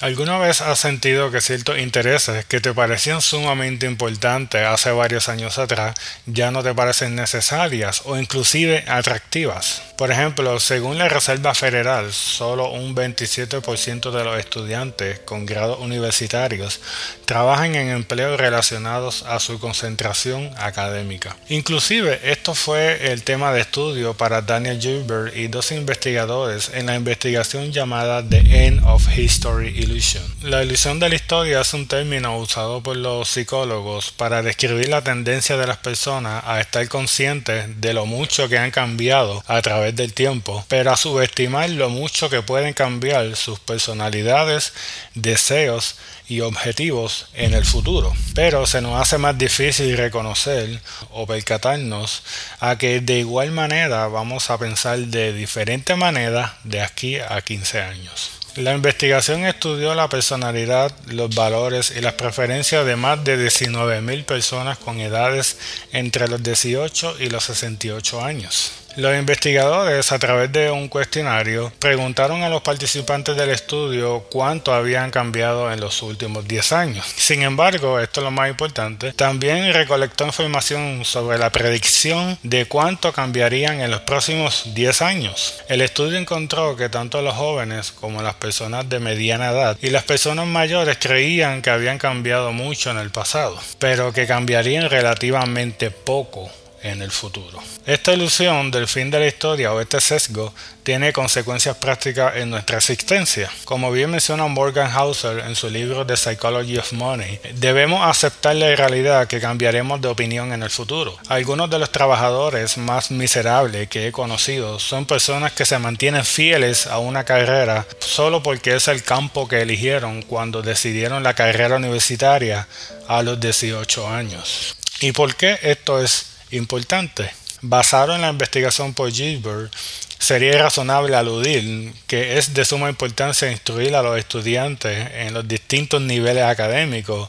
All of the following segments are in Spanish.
¿Alguna vez has sentido que ciertos intereses que te parecían sumamente importantes hace varios años atrás ya no te parecen necesarias o inclusive atractivas? Por ejemplo, según la Reserva Federal, solo un 27% de los estudiantes con grados universitarios trabajan en empleos relacionados a su concentración académica. Inclusive, esto fue el tema de estudio para Daniel Gilbert y dos investigadores en la investigación llamada The End of History la ilusión de la historia es un término usado por los psicólogos para describir la tendencia de las personas a estar conscientes de lo mucho que han cambiado a través del tiempo, pero a subestimar lo mucho que pueden cambiar sus personalidades, deseos y objetivos en el futuro. Pero se nos hace más difícil reconocer o percatarnos a que de igual manera vamos a pensar de diferente manera de aquí a 15 años. La investigación estudió la personalidad, los valores y las preferencias de más de 19.000 personas con edades entre los 18 y los 68 años. Los investigadores, a través de un cuestionario, preguntaron a los participantes del estudio cuánto habían cambiado en los últimos 10 años. Sin embargo, esto es lo más importante, también recolectó información sobre la predicción de cuánto cambiarían en los próximos 10 años. El estudio encontró que tanto los jóvenes como las personas de mediana edad y las personas mayores creían que habían cambiado mucho en el pasado, pero que cambiarían relativamente poco en el futuro. Esta ilusión del fin de la historia o este sesgo tiene consecuencias prácticas en nuestra existencia. Como bien menciona Morgan Hauser en su libro The Psychology of Money, debemos aceptar la realidad que cambiaremos de opinión en el futuro. Algunos de los trabajadores más miserables que he conocido son personas que se mantienen fieles a una carrera solo porque es el campo que eligieron cuando decidieron la carrera universitaria a los 18 años. ¿Y por qué esto es importante. Basado en la investigación por Gilbert, sería razonable aludir que es de suma importancia instruir a los estudiantes en los distintos niveles académicos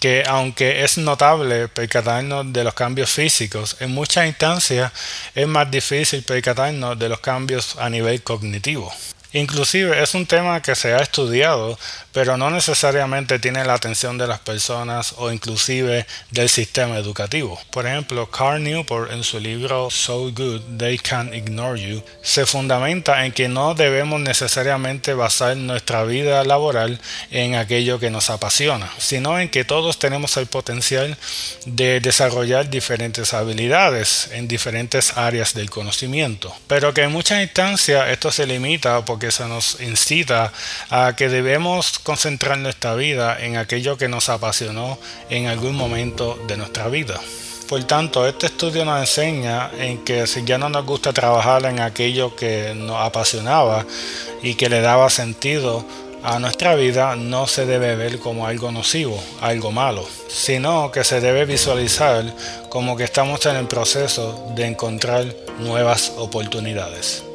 que aunque es notable percatarnos de los cambios físicos, en muchas instancias es más difícil percatarnos de los cambios a nivel cognitivo. Inclusive es un tema que se ha estudiado, pero no necesariamente tiene la atención de las personas o inclusive del sistema educativo. Por ejemplo, Carl Newport en su libro So Good They Can't Ignore You se fundamenta en que no debemos necesariamente basar nuestra vida laboral en aquello que nos apasiona, sino en que todos tenemos el potencial de desarrollar diferentes habilidades en diferentes áreas del conocimiento, pero que en muchas instancias esto se limita porque que se nos incita a que debemos concentrar nuestra vida en aquello que nos apasionó en algún momento de nuestra vida. Por tanto, este estudio nos enseña en que si ya no nos gusta trabajar en aquello que nos apasionaba y que le daba sentido a nuestra vida, no se debe ver como algo nocivo, algo malo, sino que se debe visualizar como que estamos en el proceso de encontrar nuevas oportunidades.